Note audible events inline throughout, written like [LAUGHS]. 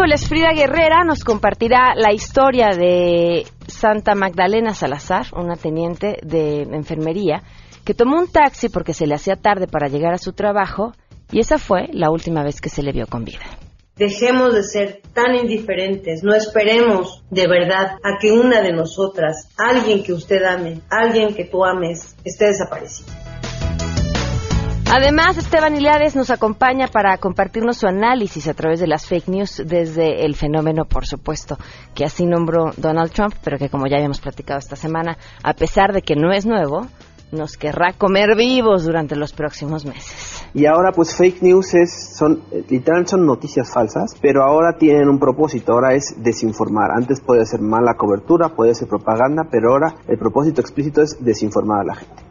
miércoles Frida Guerrera nos compartirá la historia de Santa Magdalena Salazar, una teniente de enfermería, que tomó un taxi porque se le hacía tarde para llegar a su trabajo y esa fue la última vez que se le vio con vida. Dejemos de ser tan indiferentes, no esperemos de verdad a que una de nosotras, alguien que usted ame, alguien que tú ames, esté desaparecida. Además, Esteban Hilares nos acompaña para compartirnos su análisis a través de las fake news desde el fenómeno, por supuesto, que así nombró Donald Trump, pero que como ya habíamos platicado esta semana, a pesar de que no es nuevo, nos querrá comer vivos durante los próximos meses. Y ahora pues fake news es, son, literal son noticias falsas, pero ahora tienen un propósito, ahora es desinformar. Antes puede ser mala cobertura, puede ser propaganda, pero ahora el propósito explícito es desinformar a la gente.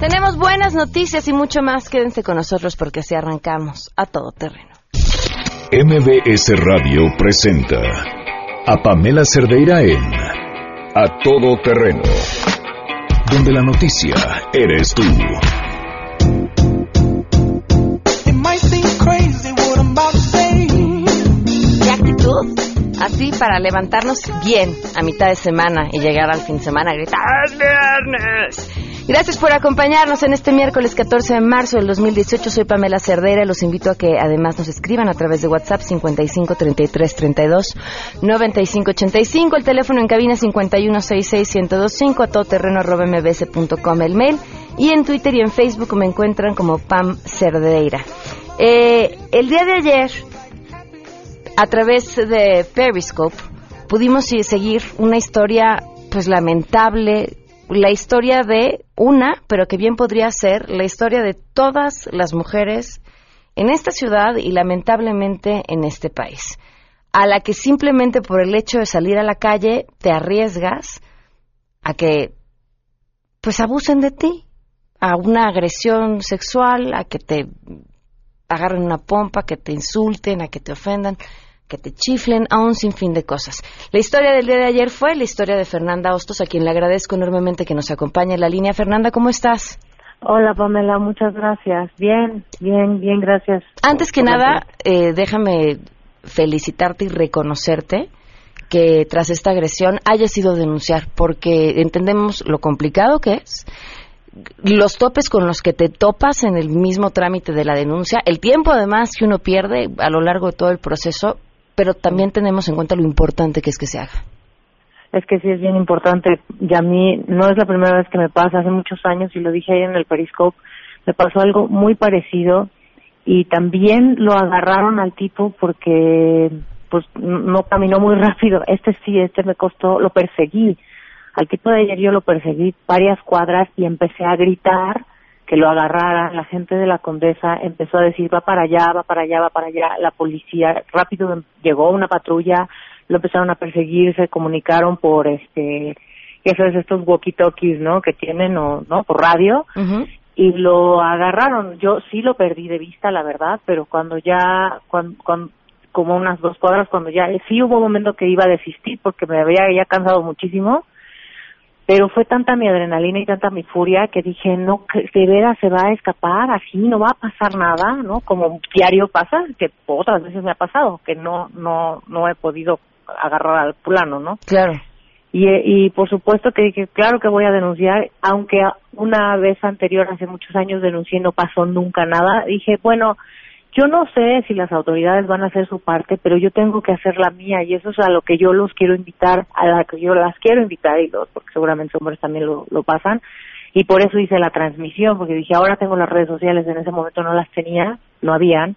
Tenemos buenas noticias y mucho más. Quédense con nosotros porque así arrancamos a todo terreno. MBS Radio presenta a Pamela Cerdeira en A Todo Terreno, donde la noticia eres tú. ¿Qué actitud? Así para levantarnos bien a mitad de semana y llegar al fin de semana a gritar viernes! Gracias por acompañarnos en este miércoles 14 de marzo del 2018. Soy Pamela Cerdera. Los invito a que además nos escriban a través de WhatsApp 55 33 32 95 85. El teléfono en cabina 51 66 1025 a todoterreno mbs.com el mail. Y en Twitter y en Facebook me encuentran como Pam Cerdeira. Eh, el día de ayer, a través de Periscope, pudimos seguir una historia pues lamentable la historia de una, pero que bien podría ser la historia de todas las mujeres en esta ciudad y lamentablemente en este país, a la que simplemente por el hecho de salir a la calle te arriesgas a que pues abusen de ti, a una agresión sexual, a que te agarren una pompa, que te insulten, a que te ofendan que te chiflen a un sinfín de cosas. La historia del día de ayer fue la historia de Fernanda Hostos, a quien le agradezco enormemente que nos acompañe en la línea. Fernanda, ¿cómo estás? Hola Pamela, muchas gracias. Bien, bien, bien, gracias. Antes que nada, eh, déjame felicitarte y reconocerte que tras esta agresión hayas ido a denunciar, porque entendemos lo complicado que es, los topes con los que te topas en el mismo trámite de la denuncia, el tiempo además que uno pierde a lo largo de todo el proceso pero también tenemos en cuenta lo importante que es que se haga. Es que sí es bien importante. Y a mí no es la primera vez que me pasa. Hace muchos años, y lo dije ahí en el Periscope, me pasó algo muy parecido y también lo agarraron al tipo porque pues no caminó muy rápido. Este sí, este me costó, lo perseguí. Al tipo de ayer yo lo perseguí varias cuadras y empecé a gritar que lo agarraran, la gente de la condesa empezó a decir va para allá, va para allá, va para allá, la policía rápido llegó una patrulla, lo empezaron a perseguir, se comunicaron por este, eso es estos walkie-talkies, ¿no? Que tienen o no por radio y lo agarraron. Yo sí lo perdí de vista, la verdad, pero cuando ya, cuando, como unas dos cuadras, cuando ya sí hubo un momento que iba a desistir porque me había ya cansado muchísimo pero fue tanta mi adrenalina y tanta mi furia que dije, no, de veras se va a escapar, así no va a pasar nada, ¿no? Como diario pasa, que otras veces me ha pasado, que no, no, no he podido agarrar al plano, ¿no? Claro. Y, y por supuesto que dije, claro que voy a denunciar, aunque una vez anterior, hace muchos años denuncié, no pasó nunca nada, dije, bueno, yo no sé si las autoridades van a hacer su parte, pero yo tengo que hacer la mía y eso es a lo que yo los quiero invitar, a la que yo las quiero invitar y los, porque seguramente hombres también lo, lo pasan. Y por eso hice la transmisión, porque dije, ahora tengo las redes sociales, en ese momento no las tenía, no habían,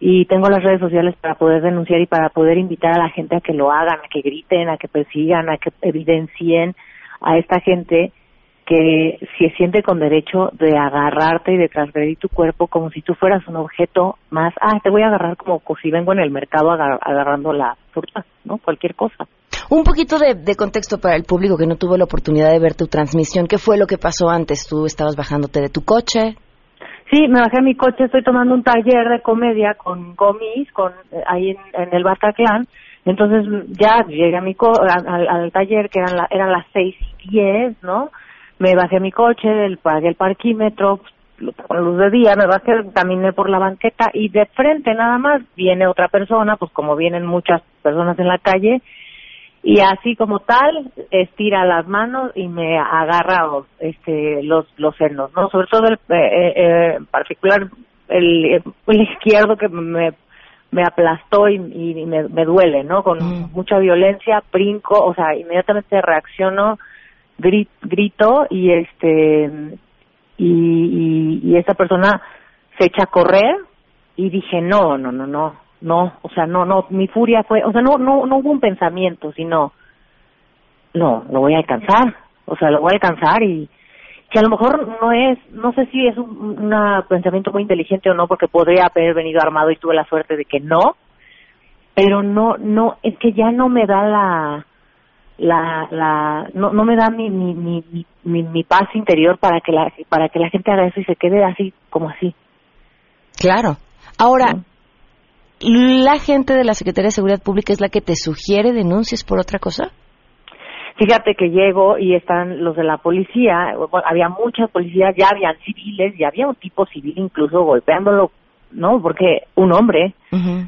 y tengo las redes sociales para poder denunciar y para poder invitar a la gente a que lo hagan, a que griten, a que persigan, a que evidencien a esta gente que se siente con derecho de agarrarte y de transgredir tu cuerpo como si tú fueras un objeto más, ah, te voy a agarrar como si vengo en el mercado agarrando la fruta, ¿no? Cualquier cosa. Un poquito de, contexto para el público que no tuvo la oportunidad de ver tu transmisión. ¿Qué fue lo que pasó antes? ¿Tú estabas bajándote de tu coche? Sí, me bajé a mi coche, estoy tomando un taller de comedia con Gomis, con, eh, ahí en, el Bataclan. Entonces ya llegué a mi al, taller, que eran, eran las seis y diez, ¿no? Me bajé a mi coche, pagué el parquímetro, con luz de día, me bajé, caminé por la banqueta y de frente nada más viene otra persona, pues como vienen muchas personas en la calle, y así como tal estira las manos y me agarra este los los senos, ¿no? Sobre todo el eh, eh, eh en particular el, el izquierdo que me me aplastó y, me, me, duele, ¿no? Con mm. mucha violencia, brinco, o sea, inmediatamente reacciono, grito y este y, y, esta persona se echa a correr y dije no, no, no, no, no, o sea, no, no, mi furia fue, o sea, no, no, no hubo un pensamiento, sino, no, lo voy a alcanzar, o sea, lo voy a alcanzar y que a lo mejor no es, no sé si es un pensamiento muy inteligente o no, porque podría haber venido armado y tuve la suerte de que no, pero no, no, es que ya no me da la, la, la, no, no me da mi, mi, mi, mi, mi paz interior para que la, para que la gente haga eso y se quede así, como así. Claro. Ahora, ¿la gente de la Secretaría de Seguridad Pública es la que te sugiere denuncias por otra cosa? Fíjate que llego y están los de la policía, había muchas policías, ya habían civiles, ya había un tipo civil incluso golpeándolo ¿no? Porque un hombre,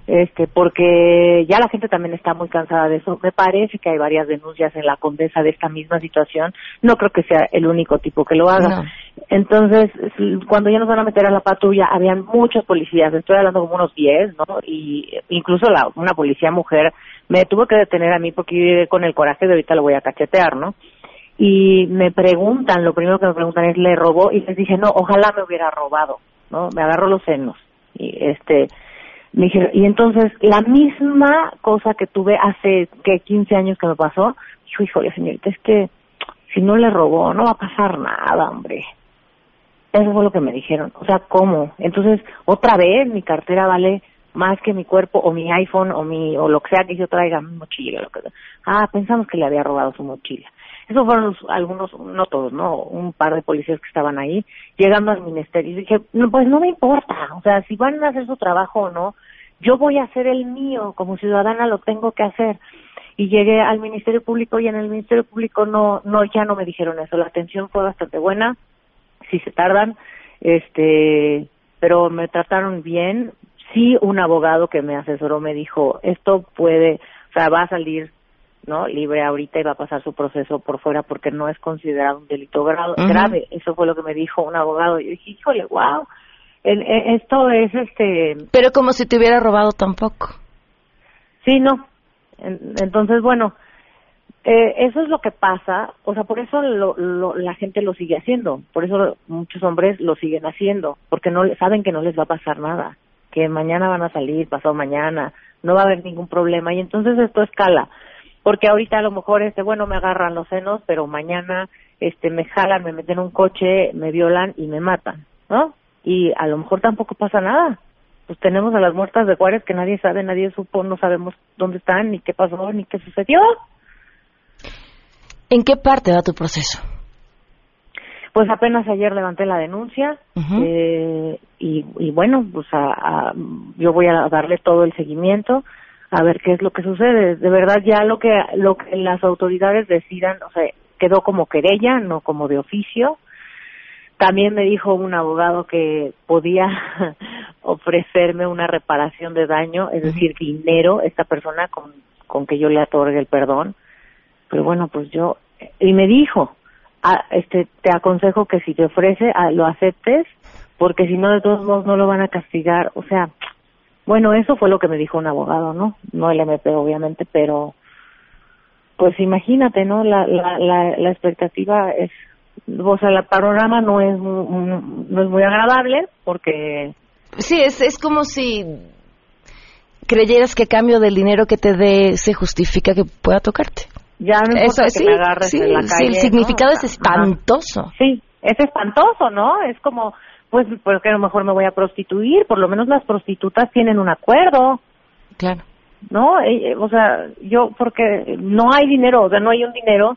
este, porque ya la gente también está muy cansada de eso. Me parece que hay varias denuncias en la Condesa de esta misma situación. No creo que sea el único tipo que lo haga. Entonces, cuando ya nos van a meter a la patrulla, habían muchos policías. Estoy hablando como unos 10, ¿no? Y incluso la, una policía mujer me tuvo que detener a mí porque con el coraje de ahorita lo voy a cachetear, ¿no? Y me preguntan, lo primero que me preguntan es, ¿le robó? Y les dije, no, ojalá me hubiera robado, ¿no? Me agarró los senos y este me dijeron, y entonces la misma cosa que tuve hace que 15 años que me pasó, dijo, híjole señorita, es que si no le robó no va a pasar nada, hombre. Eso fue lo que me dijeron. O sea, ¿cómo? Entonces, otra vez mi cartera vale más que mi cuerpo o mi iPhone o mi o lo que sea que yo traiga, mi mochila, lo que Ah, pensamos que le había robado su mochila. Esos fueron algunos, no todos, ¿no? Un par de policías que estaban ahí, llegando al ministerio. Y dije, no, pues no me importa, o sea, si van a hacer su trabajo o no, yo voy a hacer el mío, como ciudadana lo tengo que hacer. Y llegué al Ministerio Público y en el Ministerio Público no, no, ya no me dijeron eso. La atención fue bastante buena, si se tardan, este, pero me trataron bien. Sí, un abogado que me asesoró me dijo, esto puede, o sea, va a salir ¿no? Libre ahorita y va a pasar su proceso por fuera porque no es considerado un delito grave. Eso fue lo que me dijo un abogado. Y dije, híjole, wow, esto es este... Pero como si te hubiera robado tampoco. Sí, no. entonces, bueno, eh, eso es lo que pasa, o sea, por eso lo, la gente lo sigue haciendo, por eso muchos hombres lo siguen haciendo, porque no saben que no les va a pasar nada, que mañana van a salir, pasado mañana, no va a haber ningún problema y entonces esto escala porque ahorita a lo mejor este bueno me agarran los senos pero mañana este me jalan me meten en un coche me violan y me matan no y a lo mejor tampoco pasa nada. Pues tenemos a las muertas de Juárez que nadie sabe nadie supo no sabemos dónde están ni qué pasó ni qué sucedió. ¿en qué parte va tu proceso? Pues apenas ayer levanté la denuncia eh, y, y, bueno, pues a, yo voy a darle todo el seguimiento a ver qué es lo que sucede. De verdad ya lo que lo que las autoridades decidan, o sea, quedó como querella, no como de oficio. También me dijo un abogado que podía [LAUGHS] ofrecerme una reparación de daño, es decir, dinero, esta persona con, con que yo le otorgue el perdón. Pero bueno, pues yo, y me dijo, ah, este, te aconsejo que si te ofrece, ah, lo aceptes, porque si no, de todos modos no lo van a castigar. O sea, bueno, eso fue lo que me dijo un abogado, ¿no? No el MP, obviamente, pero pues imagínate, ¿no? La, la, la, expectativa es, o sea, el panorama no es, no es muy agradable porque... Sí, es, es como si creyeras que cambio del dinero que te dé se justifica que pueda tocarte. Ya no importa que me agarres en la calle. Sí, el significado es espantoso. Sí, es espantoso, ¿no? Es como pues porque a lo mejor me voy a prostituir, por lo menos las prostitutas tienen un acuerdo. Claro. ¿No? Eh, eh, o sea, yo porque no hay dinero, o sea, no hay un dinero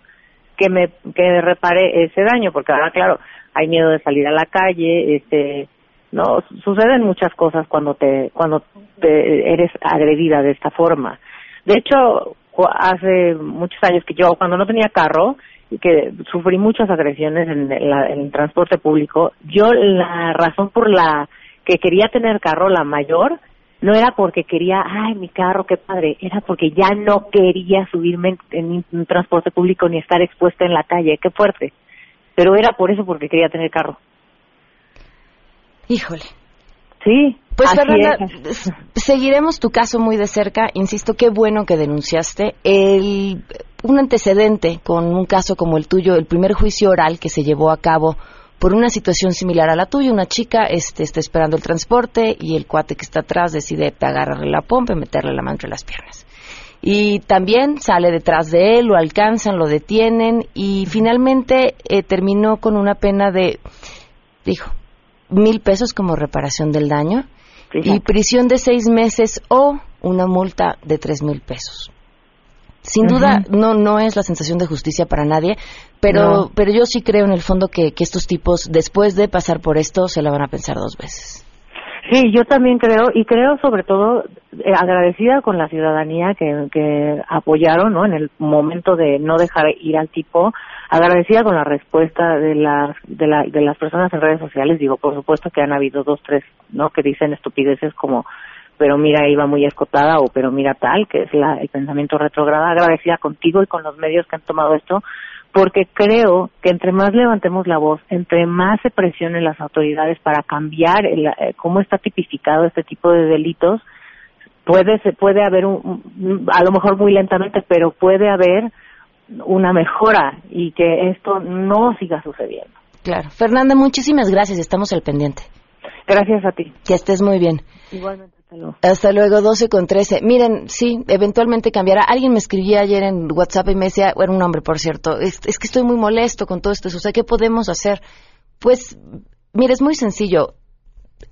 que me que repare ese daño, porque ahora claro, hay miedo de salir a la calle, este, no, suceden muchas cosas cuando te cuando te eres agredida de esta forma. De hecho, hace muchos años que yo cuando no tenía carro, que sufrí muchas agresiones en, el transporte público. Yo la razón por la que quería tener carro, la mayor, no era porque quería, ay, mi carro, qué padre, era porque ya no quería subirme en, un transporte público ni estar expuesta en la calle, qué fuerte. Pero era por eso porque quería tener carro. Híjole. Sí. Pues Fernanda, seguiremos tu caso muy de cerca. Insisto, qué bueno que denunciaste. El, un antecedente con un caso como el tuyo, el primer juicio oral que se llevó a cabo por una situación similar a la tuya. Una chica este, está esperando el transporte y el cuate que está atrás decide agarrarle la pompa y meterle la mano entre las piernas. Y también sale detrás de él, lo alcanzan, lo detienen y finalmente eh, terminó con una pena de, dijo, mil pesos como reparación del daño y prisión de seis meses o una multa de tres mil pesos. Sin duda, no, no es la sensación de justicia para nadie, pero, pero yo sí creo en el fondo que, que estos tipos, después de pasar por esto, se la van a pensar dos veces. Sí, yo también creo, y creo sobre todo eh, agradecida con la ciudadanía que, que apoyaron ¿no? en el momento de no dejar ir al tipo, agradecida con la respuesta de las, de, la, de las personas en redes sociales, digo, por supuesto que han habido dos, tres, ¿no? Que dicen estupideces como pero mira, iba muy escotada o pero mira tal, que es la, el pensamiento retrograda, agradecida contigo y con los medios que han tomado esto, porque creo que entre más levantemos la voz, entre más se presionen las autoridades para cambiar el, eh, cómo está tipificado este tipo de delitos, puede se puede haber un, a lo mejor muy lentamente, pero puede haber una mejora y que esto no siga sucediendo. Claro. Fernanda, muchísimas gracias. Estamos al pendiente. Gracias a ti. Que estés muy bien. Igualmente. Hasta luego, 12 con 13. Miren, sí, eventualmente cambiará. Alguien me escribía ayer en WhatsApp y me decía, era un hombre, por cierto, es, que estoy muy molesto con todo esto. O sea, ¿qué podemos hacer? Pues, mire, es muy sencillo.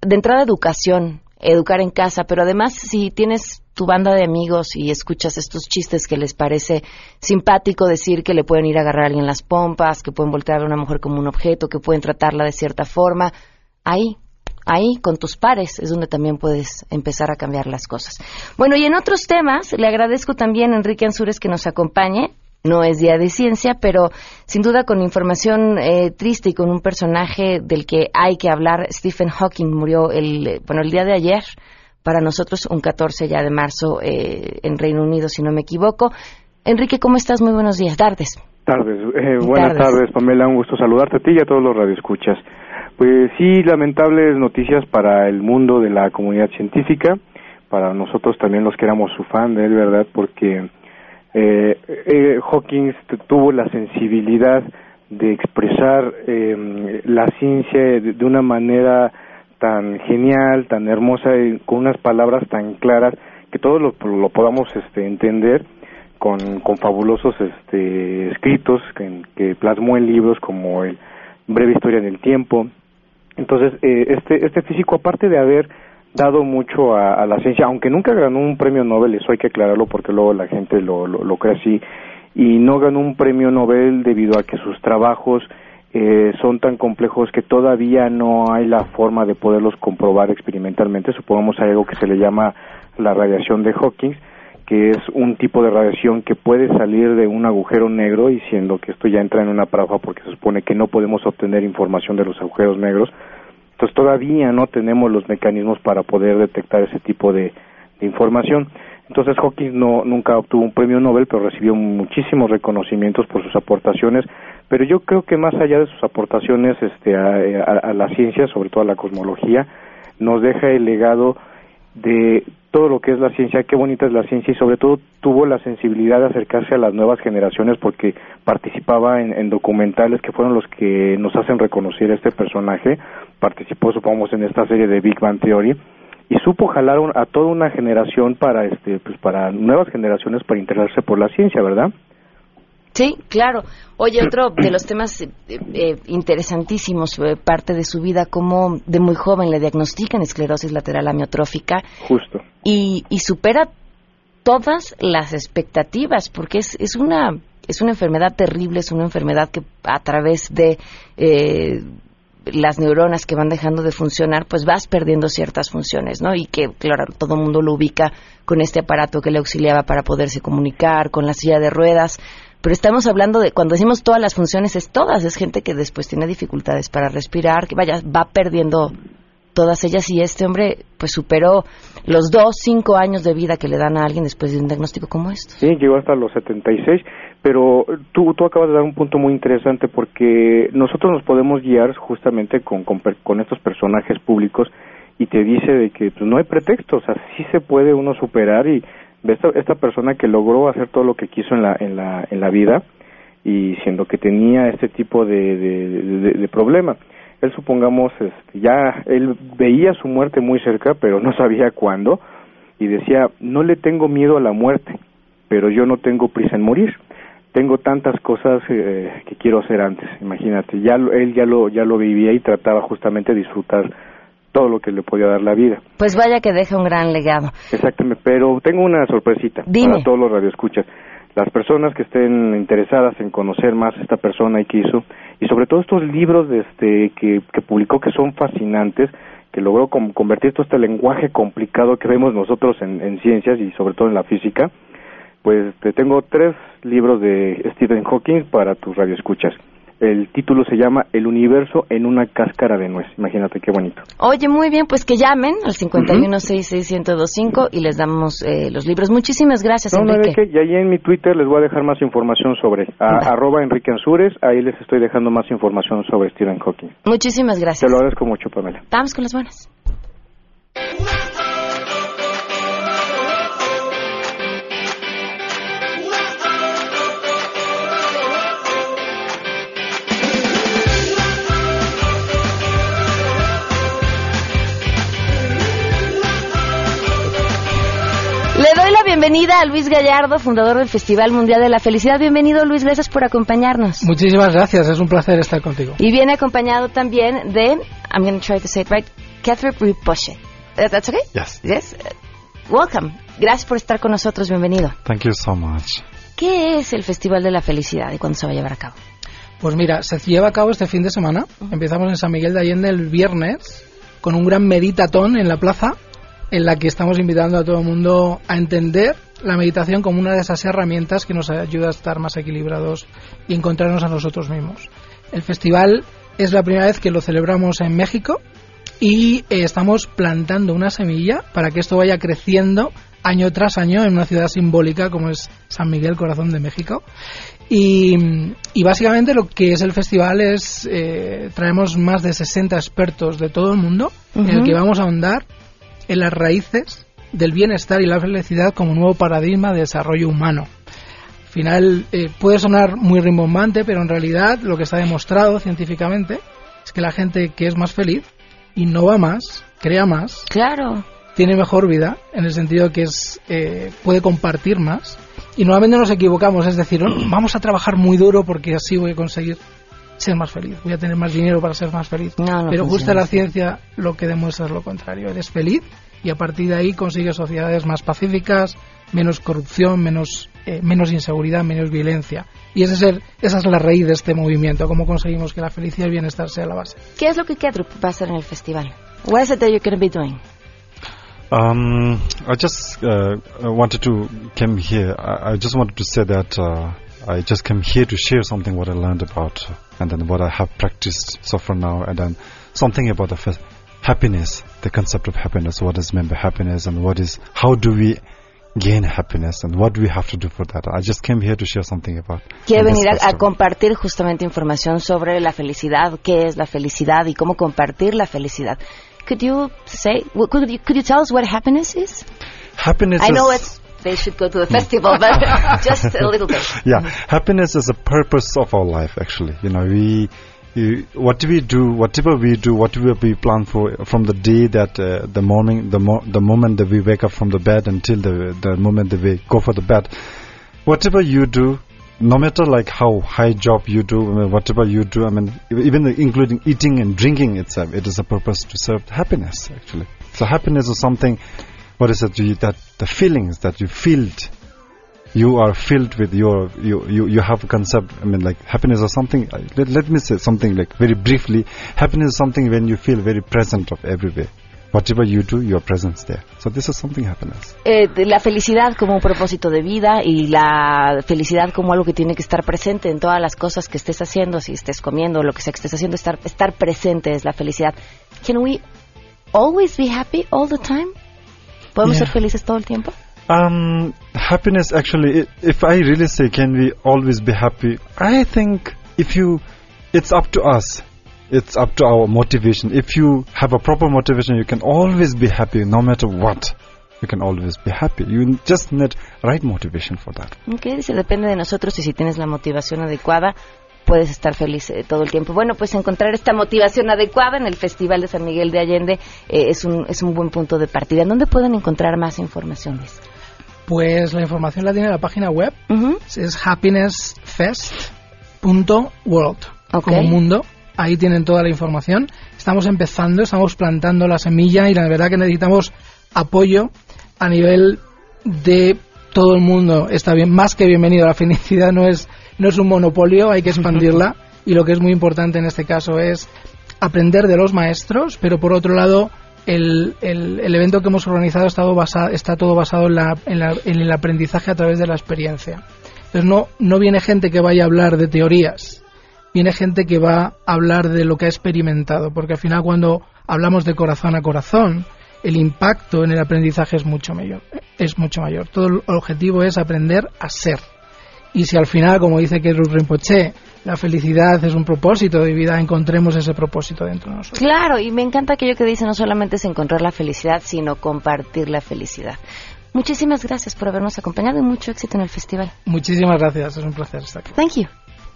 De entrada, educación, educar en casa, pero además, si tienes tu banda de amigos y escuchas estos chistes que les parece simpático decir que le pueden ir a agarrar a alguien las pompas, que pueden voltear a una mujer como un objeto, que pueden tratarla de cierta forma, ahí ahí con tus pares es donde también puedes empezar a cambiar las cosas. Bueno, y en otros temas, le agradezco también a Enrique Ansures que nos acompañe. No es día de ciencia, pero sin duda con información eh, triste y con un personaje del que hay que hablar. Stephen Hawking murió el, bueno, el día de ayer, para nosotros un 14 ya de marzo eh, en Reino Unido, si no me equivoco. Enrique, ¿cómo estás? Muy buenos días. Tardes. Tardes. Eh, buenas tardes. Pamela. Un gusto saludarte a ti y a todos los radioescuchas. Pues sí, lamentables noticias para el mundo de la comunidad científica, para nosotros también los que éramos su fan de él, ¿verdad? Porque eh, eh, Hawkins tuvo la sensibilidad de expresar eh, la ciencia de, una manera tan genial, tan hermosa, y con unas palabras tan claras que todos lo, lo podamos este, entender con, con fabulosos este, escritos que, que plasmó en libros como el Breve Historia del Tiempo, entonces, eh, este, este físico, aparte de haber dado mucho a, la ciencia, aunque nunca ganó un premio Nobel, eso hay que aclararlo porque luego la gente lo, lo, cree así, y no ganó un premio Nobel debido a que sus trabajos eh, son tan complejos que todavía no hay la forma de poderlos comprobar experimentalmente. Supongamos hay algo que se le llama la radiación de Hawking, que es un tipo de radiación que puede salir de un agujero negro y siendo que esto ya entra en una paradoja porque se supone que no podemos obtener información de los agujeros negros, entonces todavía no tenemos los mecanismos para poder detectar ese tipo de, información. Entonces Hawking no, nunca obtuvo un premio Nobel, pero recibió muchísimos reconocimientos por sus aportaciones. Pero yo creo que más allá de sus aportaciones este, a la ciencia, sobre todo a la cosmología, nos deja el legado de todo lo que es la ciencia, qué bonita es la ciencia y sobre todo tuvo la sensibilidad de acercarse a las nuevas generaciones porque participaba en, documentales que fueron los que nos hacen reconocer este personaje, participó supongamos en esta serie de Big Bang Theory y supo jalar a toda una generación para este pues para nuevas generaciones para interesarse por la ciencia, ¿verdad? Sí, claro. Oye, otro [CLEARS THROAT] de los temas eh, eh, interesantísimos, eh, parte de su vida, como de muy joven le diagnostican esclerosis lateral amiotrófica. Justo. Y, y supera todas las expectativas, porque es, es una es una enfermedad terrible, es una enfermedad que a través de las neuronas que van dejando de funcionar, pues vas perdiendo ciertas funciones, ¿no? Y que, claro, todo el mundo lo ubica con este aparato que le auxiliaba para poderse comunicar, con la silla de ruedas, pero estamos hablando de, cuando decimos todas las funciones, es todas, es gente que después tiene dificultades para respirar, que vaya, va perdiendo todas ellas. Y este hombre pues superó los dos, cinco años de vida que le dan a alguien después de un diagnóstico como este. Sí, llegó hasta los 76, pero tú, tú acabas de dar un punto muy interesante porque nosotros nos podemos guiar justamente con, con, estos personajes públicos y te dice de que pues, no hay pretexto, o sea, sí se puede uno superar y esta, esta persona que logró hacer todo lo que quiso en la, en la, en la vida y siendo que tenía este tipo de, de, problema él supongamos este, ya él veía su muerte muy cerca pero no sabía cuándo y decía no le tengo miedo a la muerte pero yo no tengo prisa en morir. Tengo tantas cosas eh, que quiero hacer antes imagínate ya él ya lo ya lo vivía y trataba justamente de disfrutar todo lo que le podía dar la vida. Pues vaya que deja un gran legado. Exactamente pero tengo una sorpresita para todos los radioescuchas. Las personas que estén interesadas en conocer más a esta persona y qué hizo, y sobre todo estos libros este, que, publicó que son fascinantes, que logró convertir todo este lenguaje complicado que vemos nosotros en, ciencias y sobre todo en la física, pues te tengo tres libros de Stephen Hawking para tus radioescuchas. El título se llama El universo en una cáscara de nuez. Imagínate qué bonito. Oye, muy bien, pues que llamen al 5166125 y les damos eh, los libros. Muchísimas gracias, no, Enrique. y ahí en mi Twitter les voy a dejar más información sobre arroba Enrique Ansures. Ahí les estoy dejando más información sobre Stephen Hawking. Muchísimas gracias. Te lo agradezco mucho, Pamela. Vamos con las buenas. Bienvenida a Luis Gallardo, fundador del Festival Mundial de la Felicidad. Bienvenido, Luis, gracias por acompañarnos. Muchísimas gracias, es un placer estar contigo. Y viene acompañado también de, I'm going to try to say it right, Catherine Ripochet. That's okay? Yes. Yes. Welcome. Gracias por estar con nosotros, bienvenido. Thank you so much. ¿Qué es el Festival de la Felicidad y cuándo se va a llevar a cabo? Pues mira, se lleva a cabo este fin de semana. Empezamos en San Miguel de Allende el viernes con un gran meditatón en la plaza en la que estamos invitando a todo el mundo a entender la meditación como una de esas herramientas que nos ayuda a estar más equilibrados y encontrarnos a nosotros mismos. El festival es la primera vez que lo celebramos en México y eh, estamos plantando una semilla para que esto vaya creciendo año tras año en una ciudad simbólica como es San Miguel, corazón de México. Y, básicamente lo que es el festival es, eh, traemos más de 60 expertos de todo el mundo en el que vamos a ahondar en las raíces del bienestar y la felicidad como nuevo paradigma de desarrollo humano. Al final eh, puede sonar muy rimbombante, pero en realidad lo que está demostrado científicamente es que la gente que es más feliz innova más, crea más, claro. tiene mejor vida, en el sentido que es eh, puede compartir más. Y nuevamente nos equivocamos, es decir, vamos a trabajar muy duro porque así voy a conseguir ser más feliz, voy a tener más dinero para ser más feliz. Pero justo la ciencia lo que demuestra es lo contrario, eres feliz y a partir de ahí consigues sociedades más pacíficas, menos corrupción, menos, eh, menos inseguridad, menos violencia. Y ese es el, esa es la raíz de este movimiento, cómo conseguimos que la felicidad y el bienestar sea la base. ¿Qué es lo que Kedrup va a hacer en el festival? What is it that you're going to be doing? Um, I just uh, wanted to come here. I, I just wanted to say that uh, I just came here to share something what I learned about and then what I have practiced so far now and then something about the happiness, the concept of happiness, what is meant by happiness and what is, how do we gain happiness and what do we have to do for that. I just came here to share something about. Quiere venir a, a, compartir justamente información sobre la felicidad, qué es la felicidad y cómo compartir la felicidad. Could you say, could you, could you tell us what happiness is? Happiness I know it's they should go to the festival, but [LAUGHS] just a little bit. Yeah, happiness is the purpose of our life. Actually, you know, we, we what we do, whatever we do, whatever we plan for, from the day that uh, the morning, the mo- the moment that we wake up from the bed until the the moment that we go for the bed, whatever you do. No matter like how high job you do, I mean, whatever you do, I mean, even including eating and drinking itself, it is a purpose to serve happiness. Actually, so happiness is something what is it that the feelings that you feel you are filled with your you, you you have a concept i mean like happiness or something let, let me say something like very briefly happiness is something when you feel very present of everywhere whatever you do, your presence there. So this is something happiness. Eh, la felicidad como un propósito de vida y la felicidad como algo que tiene que estar presente en todas las cosas que estés haciendo, si estés comiendo, lo que sea que estés haciendo, estar, estar presente es la felicidad. Can we always be happy all the time? ¿Podemos Yeah. ser felices todo el tiempo? Um, happiness actually, if I really say, can we always be happy? I think if you, it's up to us. It's up to our motivation. If you have a proper motivation, you can always be happy no matter what. You can always be happy. You just need right motivation for that. Ok, dice, depende de nosotros y si tienes la motivación adecuada, puedes estar feliz eh, todo el tiempo. Bueno, pues encontrar esta motivación adecuada en el Festival de San Miguel de Allende eh, es, un, es un buen punto de partida. ¿En dónde pueden encontrar más informaciones? Pues la información la tiene la página web, Ujú. es happinessfest.world, Ok. como mundo. Ahí tienen toda la información. Estamos empezando, estamos plantando la semilla y la verdad que necesitamos apoyo a nivel de todo el mundo. Está bien, más que bienvenido. La felicidad no es, no es un monopolio, hay que expandirla. [LAUGHS] y lo que es muy importante en este caso es aprender de los maestros, pero por otro lado, el, el- el evento que hemos organizado ha estado basa- está todo basado en, la- en la- en el aprendizaje a través de la experiencia. Entonces no, no viene gente que vaya a hablar de teorías, viene gente que va a hablar de lo que ha experimentado, porque al final cuando hablamos de corazón a corazón, el impacto en el aprendizaje es mucho mayor. Es mucho mayor. Todo el objetivo es aprender a ser. Y si al final, como dice Kerus Rinpoche, la felicidad es un propósito de vida, encontremos ese propósito dentro de nosotros. Claro, y me encanta aquello que dice, no solamente es encontrar la felicidad, sino compartir la felicidad. Muchísimas gracias por habernos acompañado y mucho éxito en el festival. Muchísimas gracias, es un placer estar aquí. Thank you.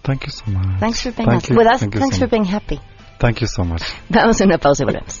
Thank you so much. Thanks for being Thank us- you. with us. Thank you Thanks so for being happy. Thank you so much. Vamos a una pausa y volvemos.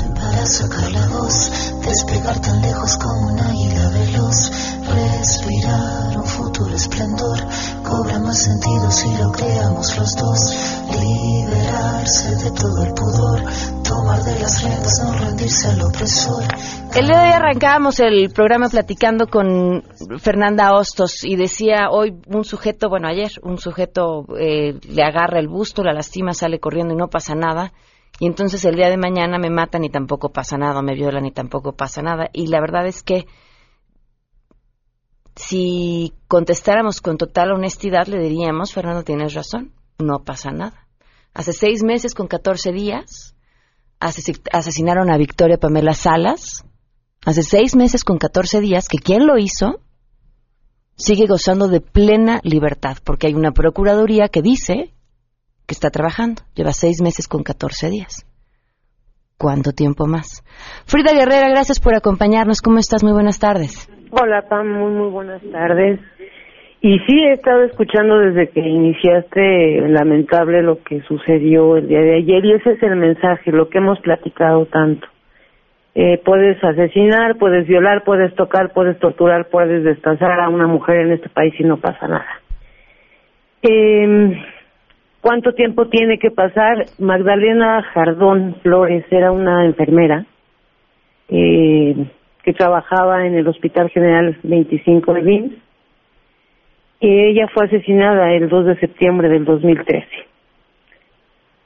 Para sacar la voz, despegar tan lejos como un águila veloz. Respirar un futuro esplendor, cobra más sentido si lo creamos los dos. Liberarse de todo el pudor, tomar de las riendas, no rendirse al opresor. El día de hoy arrancábamos el programa platicando con Fernanda Hostos y decía hoy un sujeto, bueno ayer, un sujeto eh, le agarra el busto, la lastima, sale corriendo y no pasa nada. Y entonces el día de mañana me matan y tampoco pasa nada, me violan y tampoco pasa nada. Y la verdad es que si contestáramos con total honestidad, le diríamos, Fernando, tienes razón, no pasa nada. Hace seis meses con 14 días asesi- asesinaron a Victoria Pamela Salas. Hace seis meses con 14 días que quien lo hizo sigue gozando de plena libertad, porque hay una procuraduría que dice está trabajando. Lleva seis meses con 14 días. ¿Cuánto tiempo más? Frida Guerrera, gracias por acompañarnos. ¿Cómo estás? Muy buenas tardes. Hola, Pam, muy, muy buenas tardes. Y sí, he estado escuchando desde que iniciaste lamentable lo que sucedió el día de ayer y ese es el mensaje, lo que hemos platicado tanto. Eh, puedes asesinar, puedes violar, puedes tocar, puedes torturar, puedes destazar a una mujer en este país y no pasa nada. Eh, ¿Cuánto tiempo tiene que pasar? Magdalena Jardón Flores era una enfermera eh, que trabajaba en el Hospital General 25 de Vins y ella fue asesinada el 2 de septiembre del 2013.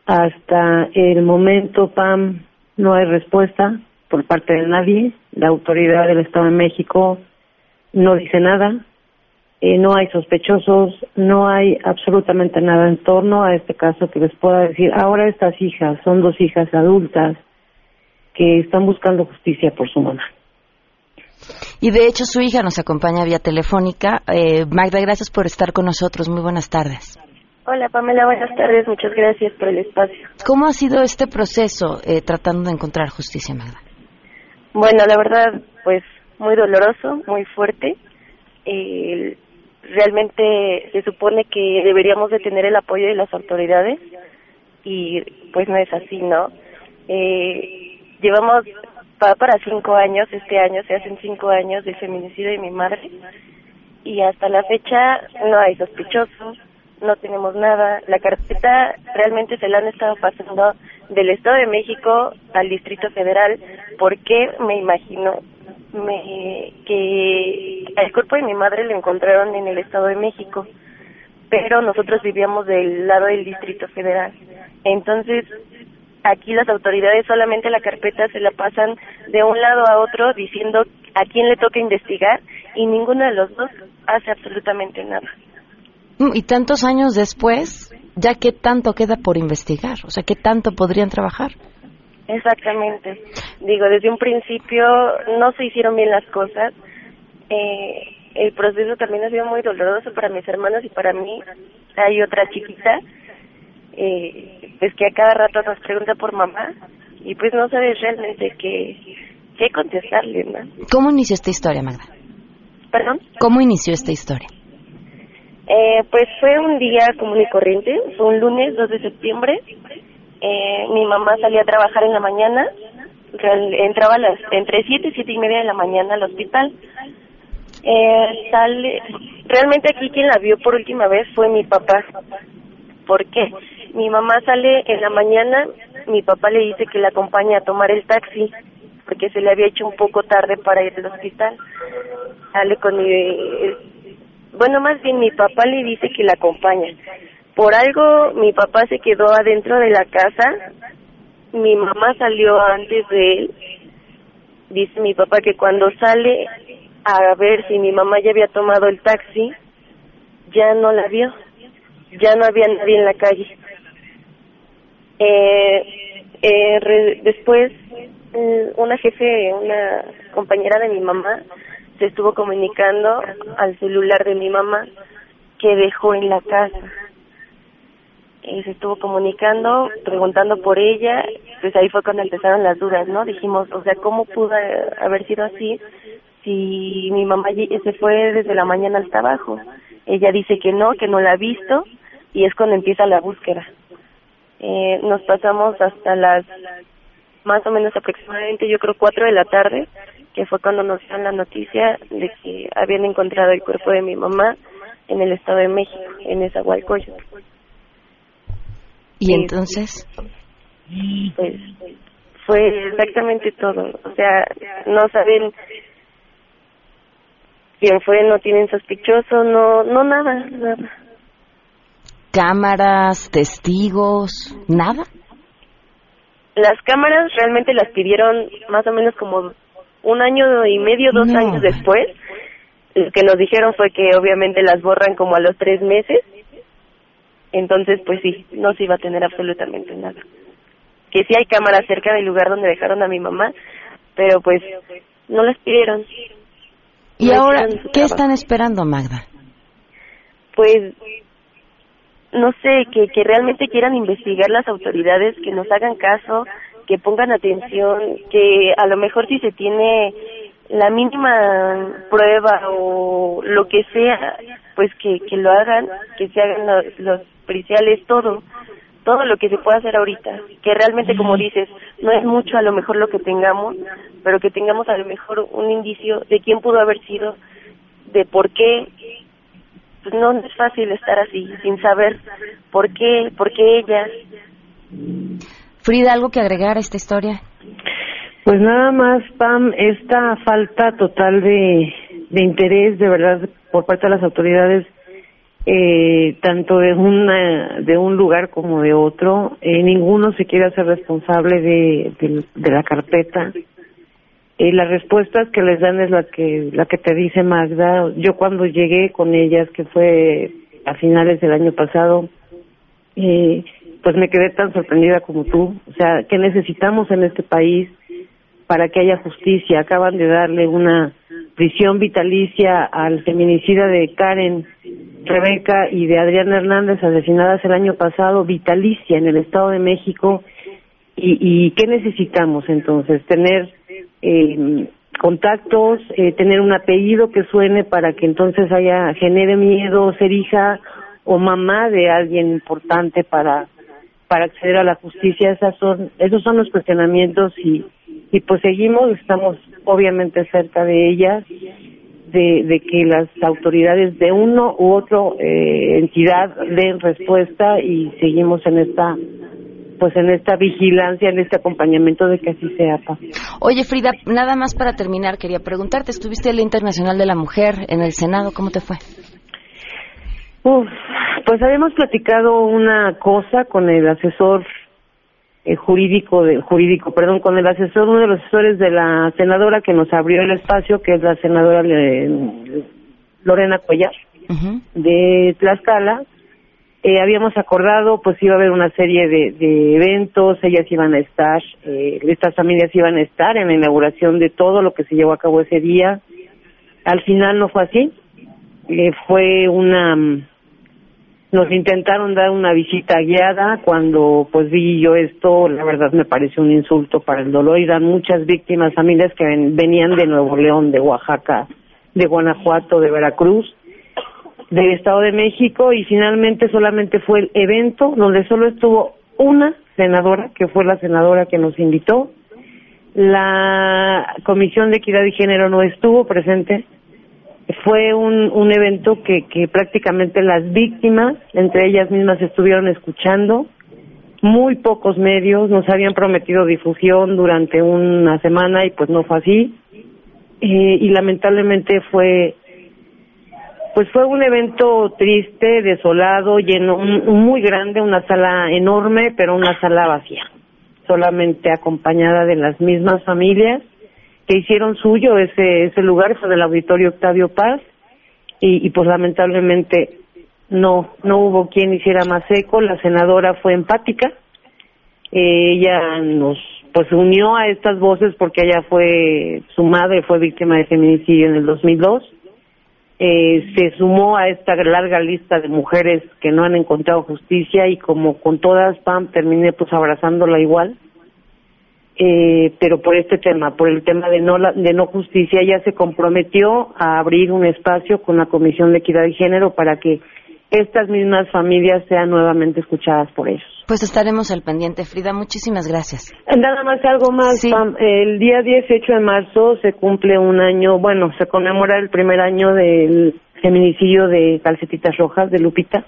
Hasta el momento, Pam, no hay respuesta por parte de nadie. La autoridad del Estado de México no dice nada. Eh, no hay sospechosos, no hay absolutamente nada en torno a este caso que les pueda decir. Ahora estas hijas son dos hijas adultas que están buscando justicia por su mamá. Y de hecho su hija nos acompaña vía telefónica. Eh, Magda, gracias por estar con nosotros. Muy buenas tardes. Hola Pamela, buenas tardes, muchas gracias por el espacio. ¿Cómo ha sido este proceso eh, tratando de encontrar justicia, Magda? Bueno, la verdad, pues muy doloroso, muy fuerte. Eh, realmente se supone que deberíamos de tener el apoyo de las autoridades y pues no es así, ¿no? Eh, llevamos va para cinco años, este año se hacen cinco años del feminicidio de mi madre y hasta la fecha no hay sospechosos, no tenemos nada. La carpeta realmente se la han estado pasando del Estado de México al Distrito Federal porque me imagino me, que el cuerpo de mi madre lo encontraron en el Estado de México, pero nosotros vivíamos del lado del Distrito Federal. Entonces, aquí las autoridades solamente la carpeta se la pasan de un lado a otro diciendo a quién le toca investigar y ninguno de los dos hace absolutamente nada. Mm, y tantos años después, ya qué tanto queda por investigar, o sea, qué tanto podrían trabajar. Exactamente. Digo, desde un principio no se hicieron bien las cosas. Eh, el proceso también ha sido muy doloroso para mis hermanos y para mí. Hay otra chiquita eh, pues que a cada rato nos pregunta por mamá y pues no sabes realmente qué, qué contestarle, ¿no? ¿Cómo inició esta historia, Magda? ¿Perdón? ¿Cómo inició esta historia? Eh, pues fue un día común y corriente, fue un lunes 2 de septiembre. Eh, mi mamá salía a trabajar en la mañana, entraba las, entre 7 y 7 y media de la mañana al hospital. Eh, sale, realmente aquí quien la vio por última vez fue mi papá. ¿Por qué? Mi mamá sale en la mañana, mi papá le dice que la acompañe a tomar el taxi porque se le había hecho un poco tarde para ir al hospital. Sale con mi... Bueno, más bien mi papá le dice que la acompaña. Por algo mi papá se quedó adentro de la casa, mi mamá salió antes de él. Dice mi papá que cuando sale a ver si mi mamá ya había tomado el taxi, ya no la vio, ya no había nadie en la calle. Eh, eh, después, mm, una jefe, una compañera de mi mamá, se estuvo comunicando al celular de mi mamá que dejó en la casa. Y se estuvo comunicando, preguntando por ella, pues ahí fue cuando empezaron las dudas, ¿no? Dijimos, o sea, ¿cómo pudo haber sido así si mi mamá se fue desde la mañana hasta abajo? Ella dice que no, que no la ha visto, y es cuando empieza la búsqueda. Eh, nos pasamos hasta las más o menos aproximadamente yo creo cuatro de la tarde que fue cuando nos dieron la noticia de que habían encontrado el cuerpo de mi mamá en el Estado de México, en esa Nezahualcóyotl. ¿Y entonces? Pues fue exactamente todo. O sea, no saben quién fue, no tienen sospechoso, no, no nada, nada cámaras, testigos, nada? Las cámaras realmente las pidieron más o menos como un año y medio, dos años después. Lo que nos dijeron fue que obviamente las borran como a los tres meses. Entonces, pues sí, no se iba a tener absolutamente nada. Que sí hay cámaras cerca del lugar donde dejaron a mi mamá, pero pues no las pidieron. ¿Y ahora qué están esperando, Magda? Pues no sé, que, que realmente quieran investigar las autoridades, que nos hagan caso, que pongan atención, que a lo mejor si se tiene la mínima prueba o lo que sea, pues que, que lo hagan, que se hagan los, los periciales, todo, todo lo que se pueda hacer ahorita, que realmente como dices, no es mucho a lo mejor lo que tengamos, pero que tengamos a lo mejor un indicio de quién pudo haber sido, de por qué pues no es fácil estar así, sin saber por qué, por qué ella. Frida, ¿algo que agregar a esta historia? Pues nada más, Pam, esta falta total de, interés, de verdad, por parte de las autoridades, eh, tanto de una de un lugar como de otro, eh, ninguno se quiere hacer responsable de, de la carpeta y las respuestas que les dan es la que la que te dice Magda. Yo cuando llegué con ellas, que fue a finales del año pasado, eh, pues me quedé tan sorprendida como tú. O sea, ¿qué necesitamos en este país para que haya justicia? Acaban de darle una prisión vitalicia al feminicida de Karen Rebeca y de Adriana Hernández asesinadas el año pasado, vitalicia en el Estado de México. ¿Y, y qué necesitamos entonces? Tener eh, contactos, eh, tener un apellido que suene para que entonces haya genere miedo ser hija o mamá de alguien importante para para acceder a la justicia. Esas son esos son los cuestionamientos y y pues seguimos, estamos obviamente cerca de ellas, de, de que las autoridades de uno u otro eh, entidad den respuesta y seguimos en esta pues en esta vigilancia, en este acompañamiento de que así sea. Oye, Frida, nada más para terminar, quería preguntarte, estuviste en la Internacional de la Mujer en el Senado, ¿cómo te fue? Uf, pues habíamos platicado una cosa con el asesor eh, jurídico, de, jurídico, perdón, con el asesor, uno de los asesores de la senadora que nos abrió el espacio, que es la senadora Lorena Cuellar, de Tlaxcala, eh, habíamos acordado, pues iba a haber una serie de, eventos, ellas iban a estar, eh, estas familias iban a estar en la inauguración de todo lo que se llevó a cabo ese día. Al final no fue así, eh, fue una nos intentaron dar una visita guiada cuando pues vi yo esto, la verdad me pareció un insulto para el dolor. Y dan muchas víctimas, familias que venían de Nuevo León, de Oaxaca, de Guanajuato, de Veracruz, del Estado de México. Y finalmente solamente fue el evento donde solo estuvo una senadora, que fue la senadora que nos invitó. La Comisión de Equidad y Género no estuvo presente, fue un, un evento que, que prácticamente las víctimas, entre ellas mismas, estuvieron escuchando. Muy pocos medios nos habían prometido difusión durante una semana y pues no fue así. Eh, y lamentablemente fue pues fue un evento triste, desolado, lleno, muy grande, una sala enorme, pero una sala vacía, solamente acompañada de las mismas familias que hicieron suyo ese ese lugar fue del auditorio Octavio Paz y, y pues lamentablemente no no hubo quien hiciera más eco. La senadora fue empática. Ella nos pues unió a estas voces porque ella fue su madre fue víctima de feminicidio en el 2002 eh, se sumó a esta larga lista de mujeres que no han encontrado justicia y como con todas Pam terminé pues abrazándola igual eh, pero por este tema, por el tema de no, de no justicia, ella se comprometió a abrir un espacio con la Comisión de Equidad y Género para que estas mismas familias sean nuevamente escuchadas por ellos. Pues estaremos al pendiente, Frida. Muchísimas gracias. Nada más algo más. El día 18 de marzo se cumple un año, bueno, se conmemora el primer año del feminicidio de Calcetitas Rojas de Lupita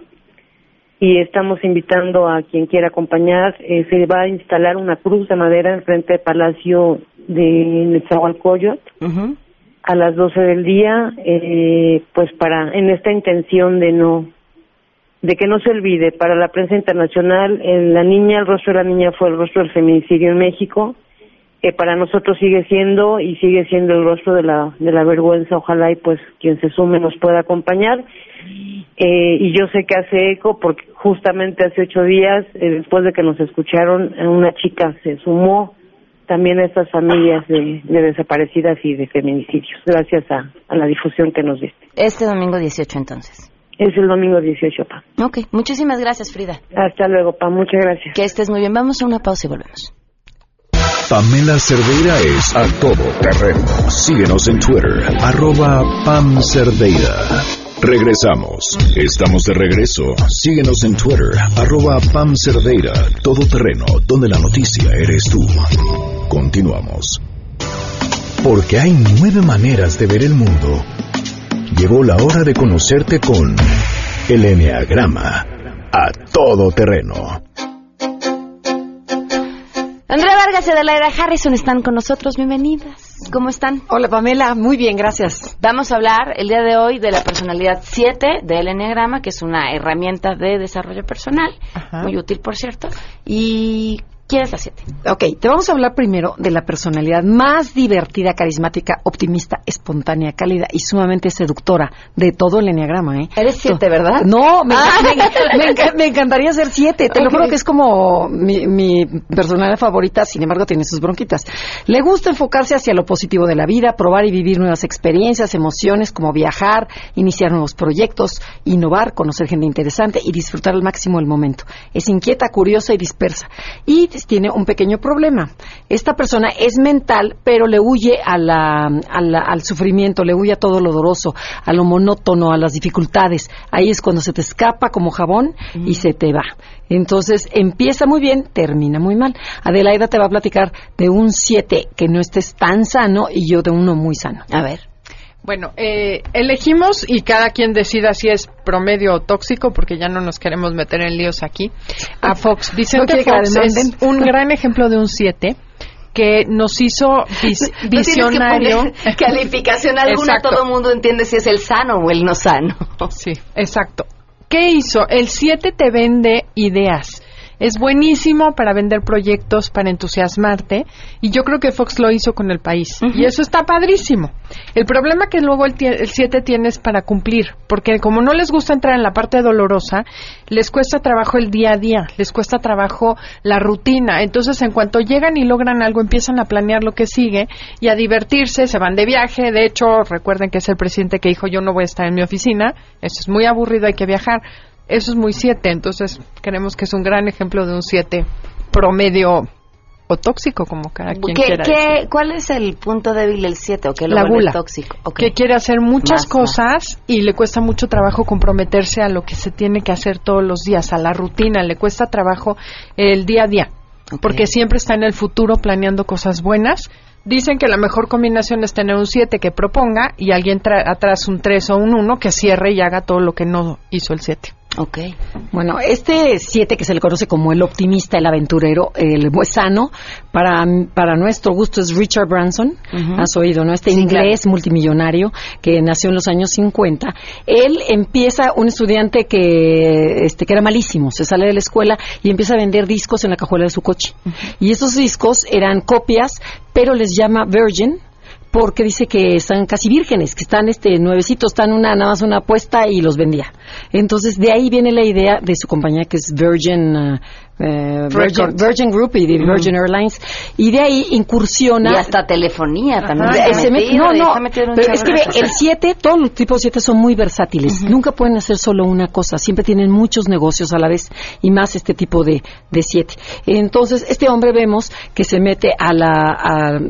y estamos invitando a quien quiera acompañar. Eh, se va a instalar una cruz de madera en frente del Palacio de Nezahualcóyotl a las 12 del día, eh, pues para en esta intención de no de que no se olvide para la prensa internacional la niña el rostro de la niña fue el rostro del feminicidio en México que para nosotros sigue siendo y sigue siendo el rostro de la de la vergüenza. Ojalá y pues quien se sume nos pueda acompañar eh, y yo sé que hace eco porque justamente hace ocho días, eh, después de que nos escucharon, una chica se sumó también a estas familias de, desaparecidas y de feminicidios, gracias a, la difusión que nos diste. Este domingo 18 entonces. Es el domingo 18, Pa. Ok, muchísimas gracias, Frida. Hasta luego, Pa, muchas gracias. Que estés muy bien. Vamos a una pausa y volvemos. Pamela Cerdeira es a todo terreno. Síguenos en Twitter, arroba Pam Cerdeira. Regresamos. Estamos de regreso. Síguenos en Twitter, arroba Pam Cerdeira, todo terreno, donde la noticia eres tú. Continuamos. Porque hay nueve maneras de ver el mundo. Llegó la hora de conocerte con el Enneagrama a todo terreno. Andrea Vargas y Adelaida Harrison están con nosotros. Bienvenidas. ¿Cómo están? Hola Pamela, muy bien, gracias. Vamos a hablar el día de hoy de la personalidad 7 del Enneagrama, que es una herramienta de desarrollo personal, muy útil por cierto, y ¿Quién es la 7? Ok, te vamos a hablar primero de la personalidad más divertida, carismática, optimista, espontánea, cálida y sumamente seductora de todo el enneagrama, ¿eh? Eres 7, ¿verdad? No, me, [LAUGHS] encantaría ser 7. Te lo juro que es como mi, personalidad favorita, sin embargo tiene sus bronquitas. Le gusta enfocarse hacia lo positivo de la vida, probar y vivir nuevas experiencias, emociones como viajar, iniciar nuevos proyectos, innovar, conocer gente interesante y disfrutar al máximo el momento. Es inquieta, curiosa y dispersa. Y tiene un pequeño problema. Esta persona es mental, pero le huye a la, al sufrimiento, le huye a todo lo doloroso, a lo monótono, a las dificultades. Ahí es cuando se te escapa como jabón y se te va. Entonces empieza muy bien, termina muy mal. Adelaida te va a platicar de un 7 que no estés tan sano y yo de uno muy sano. A ver. Bueno, eh, elegimos y cada quien decida si es promedio o tóxico, porque ya no nos queremos meter en líos aquí. A Fox. Vicente Fox es un [LAUGHS] gran ejemplo de un 7 que nos hizo visionario. [LAUGHS] calificación alguna, todo el mundo entiende si es el sano o el no sano. Sí, exacto. ¿Qué hizo? El 7 te vende ideas es buenísimo para vender proyectos, para entusiasmarte, y yo creo que Fox lo hizo con el país. Y eso está padrísimo. El problema que luego el 7 tiene es para cumplir, porque como no les gusta entrar en la parte dolorosa, les cuesta trabajo el día a día, les cuesta trabajo la rutina. Entonces, en cuanto llegan y logran algo, empiezan a planear lo que sigue y a divertirse, se van de viaje. De hecho, recuerden que es el presidente que dijo, yo no voy a estar en mi oficina, eso es muy aburrido, hay que viajar eso es muy 7, entonces creemos que es un gran ejemplo de un 7 promedio o tóxico, como cada quien quiera ¿qué, ¿Cuál es el punto débil del 7 o qué lo La gula, tóxico? Que quiere hacer muchas cosas y le cuesta mucho trabajo comprometerse a lo que se tiene que hacer todos los días, a la rutina, le cuesta trabajo el día a día, porque siempre está en el futuro planeando cosas buenas. Dicen que la mejor combinación es tener un 7 que proponga y alguien atrás un 3 o un 1 que cierre y haga todo lo que no hizo el 7. Ok. Bueno, este siete que se le conoce como el optimista, el aventurero, el sano, para, para nuestro gusto es Richard Branson. Has oído, ¿no? Este inglés multimillonario que nació en los años 50. Él empieza, un estudiante que, este, que era malísimo, se sale de la escuela y empieza a vender discos en la cajuela de su coche. Y esos discos eran copias, pero les llama Virgin, porque dice que están casi vírgenes, que están este nuevecitos, están una nada más una apuesta y los vendía. Entonces de ahí viene la idea de su compañía que es Virgin uh, eh, Virgin, Group. Y Virgin Airlines. Y de ahí incursiona y hasta telefonía también no no pero es que el 7 todos los tipos 7 son muy versátiles. Nunca pueden hacer solo una cosa. Siempre tienen muchos negocios a la vez y más este tipo de 7 entonces este hombre vemos que se mete a la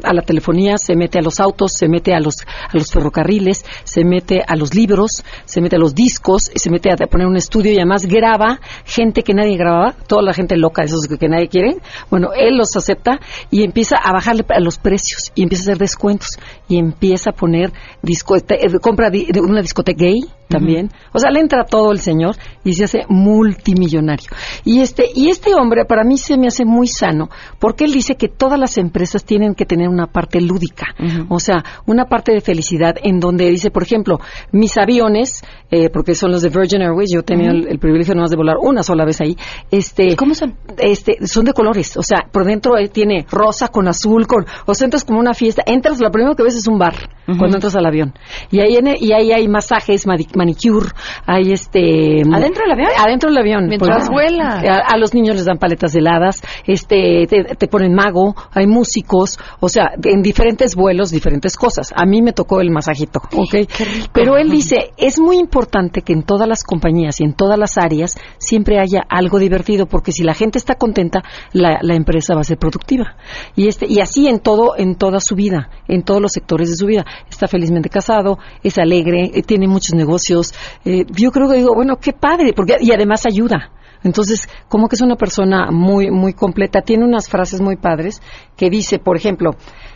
a, la telefonía se mete a los autos se mete a los a los ferrocarriles se mete a los libros se mete a los discos se mete a poner un estudio y además graba gente que nadie grababa. Toda la gente loca, esos que, nadie quiere, bueno, él los acepta y empieza a bajarle los precios y empieza a hacer descuentos y empieza a poner disco, eh, compra una discoteca gay también. O sea, le entra todo el señor y se hace multimillonario. Y este, y este hombre para mí se me hace muy sano porque él dice que todas las empresas tienen que tener una parte lúdica, o sea, una parte de felicidad en donde dice, por ejemplo, mis aviones, eh, porque son los de Virgin Airways, yo he tenido el, privilegio nomás de volar una sola vez ahí, este, ¿cómo son? Este, son de colores, o sea, por dentro eh, tiene rosa con azul, con, o sea, entras como una fiesta, entras, lo primero que ves es un bar cuando entras al avión. Y ahí, y ahí hay masajes, manicure, hay este... ¿Adentro del avión? Adentro del avión. Mientras vuela. A, los niños les dan paletas heladas, este, te, ponen mago, hay músicos, o sea, en diferentes vuelos, diferentes cosas. A mí me tocó el masajito, ¿ok? Pero él dice, es muy importante que en todas las compañías y en todas las áreas siempre haya algo divertido, porque si la gente está contenta, la, la empresa va a ser productiva. Y, este, y así en todo, en toda su vida, en todos los sectores de su vida. Está felizmente casado, es alegre, eh, tiene muchos negocios. Eh, yo creo que digo, bueno, qué padre, porque y además ayuda. Entonces, como que es una persona muy, muy completa. Tiene unas frases muy padres que dice, por ejemplo,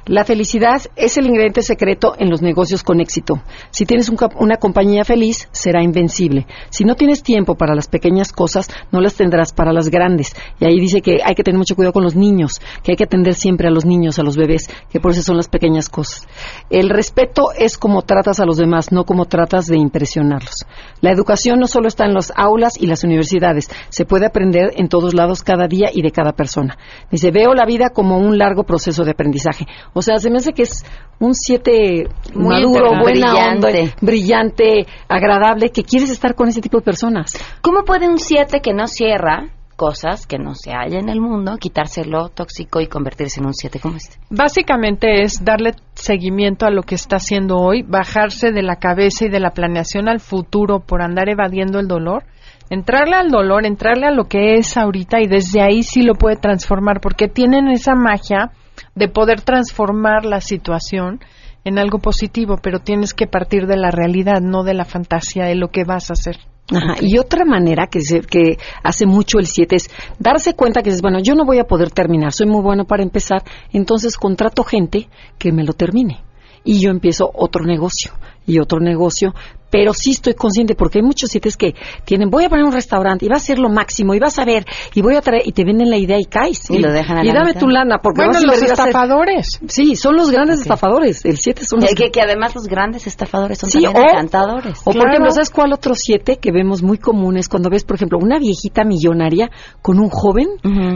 la felicidad es el ingrediente secreto en los negocios con éxito. Si tienes una compañía feliz, será invencible. Si no tienes tiempo para las pequeñas cosas, no las tendrás para las grandes. Y ahí dice que hay que tener mucho cuidado con los niños, que hay que atender siempre a los niños, a los bebés, que por eso son las pequeñas cosas. El respeto es como tratas a los demás, no como tratas de impresionarlos. La educación no solo está en las aulas y las universidades, se puede aprender en todos lados cada día y de cada persona. Dice, veo la vida como un largo proceso de aprendizaje. O sea, se me hace que es un siete maduro, buena brillante. brillante, agradable, que quieres estar con ese tipo de personas. ¿Cómo puede un siete que no cierra cosas que no se halla en el mundo, quitárselo tóxico y convertirse en un siete como este. Básicamente es darle seguimiento a lo que está haciendo hoy, bajarse de la cabeza y de la planeación al futuro por andar evadiendo el dolor entrarle al dolor, entrarle a lo que es ahorita y desde ahí sí lo puede transformar porque tienen esa magia de poder transformar la situación en algo positivo, pero tienes que partir de la realidad, no de la fantasía de lo que vas a hacer. Ajá. Y otra manera que, se, que hace mucho el 7 es darse cuenta que dices, bueno, yo no voy a poder terminar, soy muy bueno para empezar, entonces contrato gente que me lo termine. Y yo empiezo otro negocio y otro negocio, pero sí estoy consciente porque hay muchos sitios que tienen, voy a poner un restaurante y va a ser lo máximo y vas a ver y voy a traer y te venden la idea y caes y, lo dejan a y la dame mitad. tu lana porque Bueno, vas a los invertir a hacer- estafadores. Sí, son los grandes estafadores. El 7 son los que, que además los grandes estafadores son Sí, también o- encantadores. O por Claro. ejemplo, ¿sabes cuál otro siete que vemos muy comunes cuando ves, por ejemplo, una viejita millonaria con un joven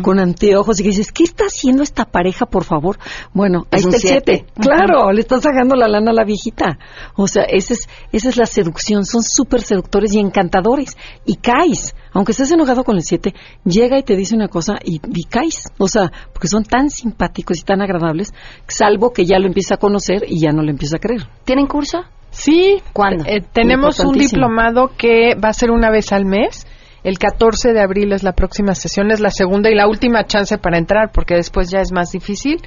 con anteojos y que dices, ¿qué está haciendo esta pareja, por favor? Bueno, ahí Es un está el siete. siete. Claro, le están sacando la lana a la viejita. O sea, ese es, esa es la seducción. Son súper seductores y encantadores. Y caes. Aunque estés enojado con el siete, llega y te dice una cosa y, y caes. O sea, porque son tan simpáticos y tan agradables, salvo que ya lo empieza a conocer y ya no le empieza a creer. ¿Tienen curso? Sí. ¿Cuándo? Eh, tenemos un diplomado que va a ser una vez al mes. El 14 de abril es la próxima sesión, es la segunda y la última chance para entrar, porque después ya es más difícil,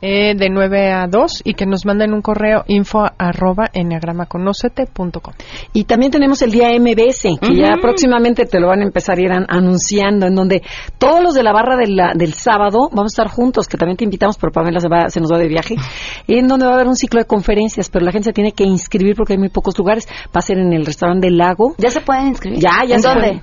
eh, de 9 a 2, y que nos manden un correo info arroba enneagramaconócete.com. Y también tenemos el día MBS, que ya próximamente te lo van a empezar a ir an- anunciando, en donde todos los de la barra de la- del sábado vamos a estar juntos, que también te invitamos, pero Pamela se, va, se nos va de viaje, en donde va a haber un ciclo de conferencias, pero la gente se tiene que inscribir porque hay muy pocos lugares. Va a ser en el restaurante del lago. ¿Ya se pueden inscribir? Ya, ya ¿En se dónde? pueden.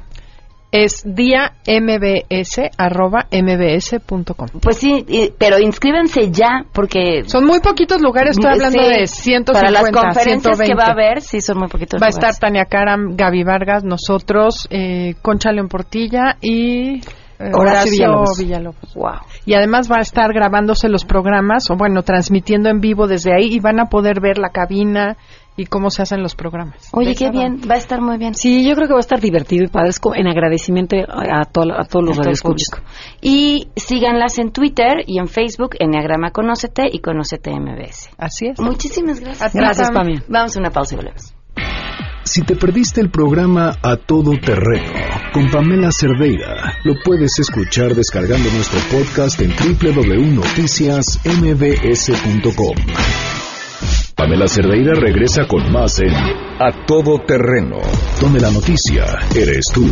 Es día mbs arroba mbs.com. Pues sí, y- pero inscríbanse ya, porque... Son muy poquitos lugares, estoy hablando Sí, de 150, Para las conferencias 120. que va a haber, sí, son muy poquitos Va a lugares. estar Tania Karam, Gaby Vargas, nosotros, eh, Concha León Portilla y eh, Horacio Villalobos. Villalobos. Y además va a estar grabándose los programas, o bueno, transmitiendo en vivo desde ahí y van a poder ver la cabina y cómo se hacen los programas. Oye, qué bien, va a estar muy bien. Sí, yo creo que va a estar divertido y padre, en agradecimiento a, todo- a todos los A todo. Y síganlas en Twitter y en Facebook, Enneagrama Conócete y Conócete MBS. Así es. Muchísimas gracias. Gracias, Pam. Pami. Vamos a una pausa y volvemos. Si te perdiste el programa A Todo Terreno con Pamela Cerdeira, lo puedes escuchar descargando nuestro podcast en www.noticiasmbs.com. Pamela Cerdeira regresa con más en A Todo Terreno, donde la noticia eres tú.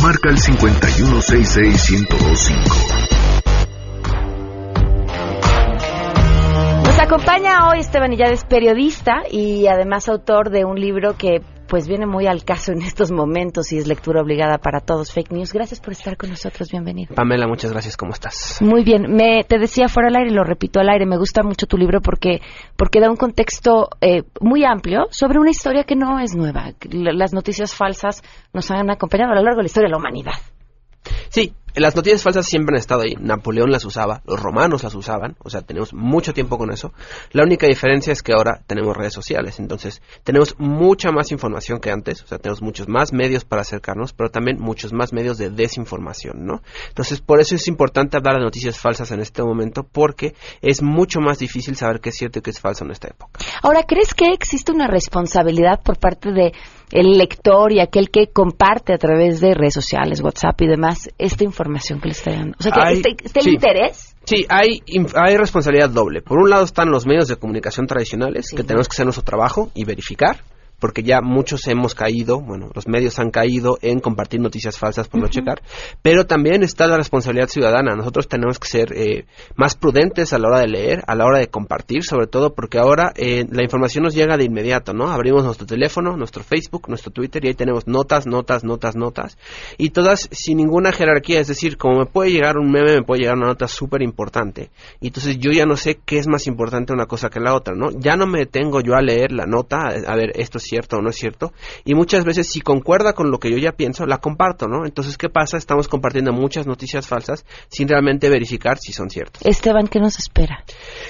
Marca el 5166125. Nos acompaña hoy Esteban Illad, es periodista y además autor de un libro que pues viene muy al caso en estos momentos y es lectura obligada para todos, Fake News. Gracias por estar con nosotros, bienvenido. Pamela, muchas gracias, ¿cómo estás? Muy bien, me te decía fuera al aire y lo repito al aire, me gusta mucho tu libro porque porque da un contexto eh, muy amplio sobre una historia que no es nueva. Las noticias falsas nos han acompañado a lo largo de la historia de la humanidad. Sí, las noticias falsas siempre han estado ahí. Napoleón las usaba, los romanos las usaban, o sea, tenemos mucho tiempo con eso. La única diferencia es que ahora tenemos redes sociales, entonces tenemos mucha más información que antes, o sea, tenemos muchos más medios para acercarnos, pero también muchos más medios de desinformación, ¿no? Entonces, por eso es importante hablar de noticias falsas en este momento, porque es mucho más difícil saber qué es cierto y qué es falso en esta época. Ahora, ¿crees que existe una responsabilidad por parte de el lector y aquel que comparte a través de redes sociales, WhatsApp y demás esta información que le está dando? O sea, que Hay- sí. interés Sí, hay, hay responsabilidad doble. Por un lado están los medios de comunicación tradicionales, que tenemos que hacer nuestro trabajo y verificar, porque ya muchos hemos caído, bueno, los medios han caído en compartir noticias falsas por no checar, pero también está la responsabilidad ciudadana. Nosotros tenemos que ser eh, más prudentes a la hora de leer, a la hora de compartir, sobre todo porque ahora eh, la información nos llega de inmediato, ¿no? Abrimos nuestro teléfono, nuestro Facebook, nuestro Twitter y ahí tenemos notas, notas, notas, notas, y todas sin ninguna jerarquía, es decir, como me puede llegar un meme, me puede llegar una nota súper importante, y entonces yo ya no sé qué es más importante una cosa que la otra, ¿no? Ya no me detengo yo a leer la nota, a ver, esto es cierto o no es cierto, y muchas veces si concuerda con lo que yo ya pienso, la comparto, ¿no? Entonces, ¿qué pasa? Estamos compartiendo muchas noticias falsas sin realmente verificar si son ciertas. Esteban, ¿qué nos espera?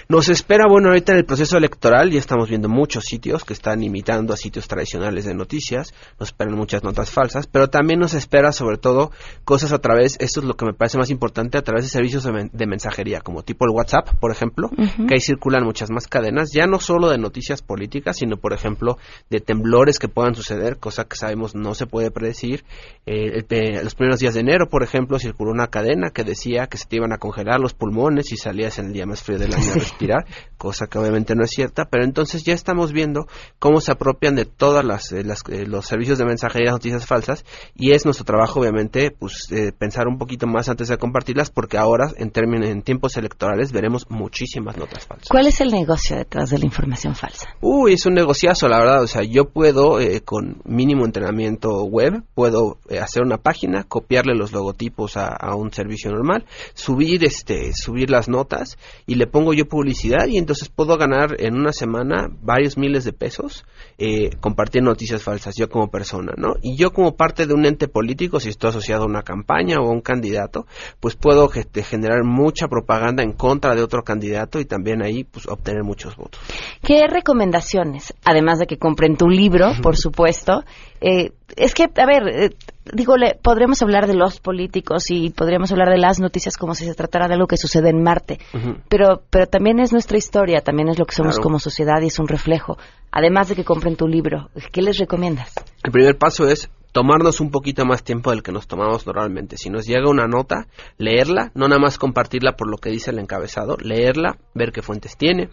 Nos espera, bueno, ahorita en el proceso electoral ya estamos viendo muchos sitios que están imitando a sitios tradicionales de noticias, nos esperan muchas notas falsas, pero también nos espera sobre todo cosas a través, esto es lo que me parece más importante, a través de servicios de, men- de mensajería, como tipo el WhatsApp, por ejemplo, que ahí circulan muchas más cadenas, ya no solo de noticias políticas, sino por ejemplo de temblores que puedan suceder, cosa que sabemos no se puede predecir. Eh, los primeros días de enero, por ejemplo, circuló una cadena que decía que se te iban a congelar los pulmones si salías en el día más frío del año a respirar, [LAUGHS] cosa que obviamente no es cierta, pero entonces ya estamos viendo cómo se apropian de todas las, eh, eh, los servicios de mensajería noticias falsas y es nuestro trabajo obviamente pues pensar un poquito más antes de compartirlas porque ahora en términos en tiempos electorales veremos muchísimas notas falsas. ¿Cuál es el negocio detrás de la información falsa? Uy, es un negociazo, la verdad, o sea, yo puedo con mínimo entrenamiento web, puedo hacer una página, copiarle los logotipos a, a un servicio normal, subir este subir las notas y le pongo yo publicidad y entonces puedo ganar en una semana varios miles de pesos eh, compartiendo noticias falsas yo como persona, ¿no? Y yo como parte de un ente político, si estoy asociado a una campaña o a un candidato, pues puedo generar mucha propaganda en contra de otro candidato y también ahí pues obtener muchos votos. ¿Qué recomendaciones, además de que compren tu libro, por supuesto, eh, es que, a ver, eh, digo, podríamos hablar de los políticos y podríamos hablar de las noticias como si se tratara de algo que sucede en Marte, pero, pero también es nuestra historia, también es lo que somos como sociedad y es un reflejo. Además de que compren tu libro, ¿qué les recomiendas? El primer paso es tomarnos un poquito más tiempo del que nos tomamos normalmente. Si nos llega una nota, leerla, no nada más compartirla por lo que dice el encabezado, leerla, ver qué fuentes tiene,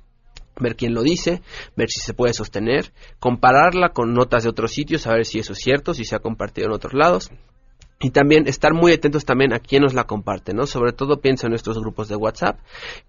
ver quién lo dice, ver si se puede sostener, compararla con notas de otros sitios, a ver si eso es cierto, si se ha compartido en otros lados y también estar muy atentos también a quién nos la comparte, ¿no? Sobre todo pienso en nuestros grupos de WhatsApp,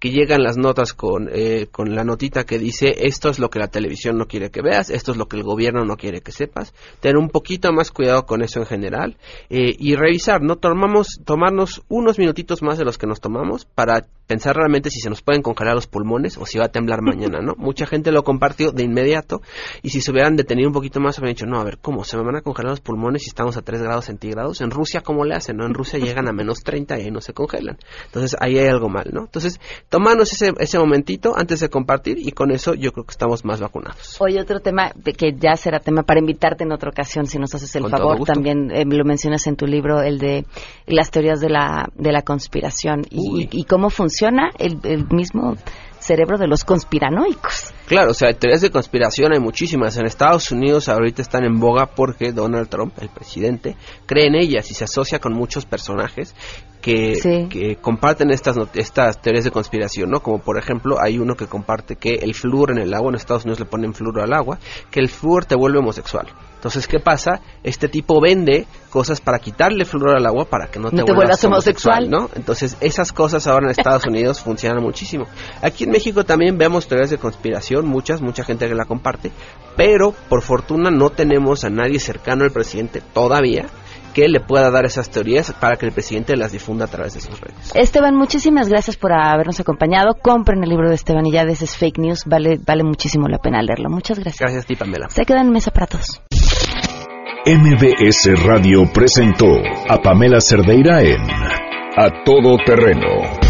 que llegan las notas con, eh, con la notita que dice esto es lo que la televisión no quiere que veas, esto es lo que el gobierno no quiere que sepas. Tener un poquito más cuidado con eso en general eh, y revisar, ¿no? Tomamos, tomarnos unos minutitos más de los que nos tomamos para pensar realmente si se nos pueden congelar los pulmones o si va a temblar mañana, ¿no? [LAUGHS] Mucha gente lo compartió de inmediato y si se hubieran detenido un poquito más, habrían dicho, no, a ver, ¿cómo? ¿Se me van a congelar los pulmones si estamos a 3 grados centígrados? En Rusia, ¿cómo le hacen? ¿no? En Rusia [LAUGHS] llegan a menos 30 y ahí no se congelan. Entonces, ahí hay algo mal, ¿no? Entonces, tomarnos ese, ese momentito antes de compartir y con eso yo creo que estamos más vacunados. Oye, otro tema que ya será tema para invitarte en otra ocasión, si nos haces el favor, también eh, lo mencionas en tu libro, el de las teorías de la, de la conspiración y, y, cómo funciona el, el mismo cerebro de los conspiranoicos. Claro, o sea, teorías de conspiración hay muchísimas. En Estados Unidos ahorita están en boga porque Donald Trump, el presidente, cree en ellas y se asocia con muchos personajes que, que comparten estas, estas teorías de conspiración, ¿no? Como por ejemplo, hay uno que comparte que el flúor en el agua, en Estados Unidos le ponen flúor al agua, que el flúor te vuelve homosexual. Entonces, ¿qué pasa? Este tipo vende cosas para quitarle flúor al agua para que no te, vuelvas, homosexual, ¿no? Entonces, esas cosas ahora en Estados [LAUGHS] Unidos funcionan muchísimo. Aquí en México también vemos teorías de conspiración, muchas, mucha gente que la comparte, pero por fortuna no tenemos a nadie cercano al presidente todavía que le pueda dar esas teorías para que el presidente las difunda a través de sus redes. Esteban, muchísimas gracias por habernos acompañado. Compren el libro de Esteban y ya de es fake news. Vale, vale muchísimo la pena leerlo. Muchas gracias. Gracias a ti, Pamela. Se quedan en mesa para todos. MBS Radio presentó a Pamela Cerdeira en A Todo Terreno.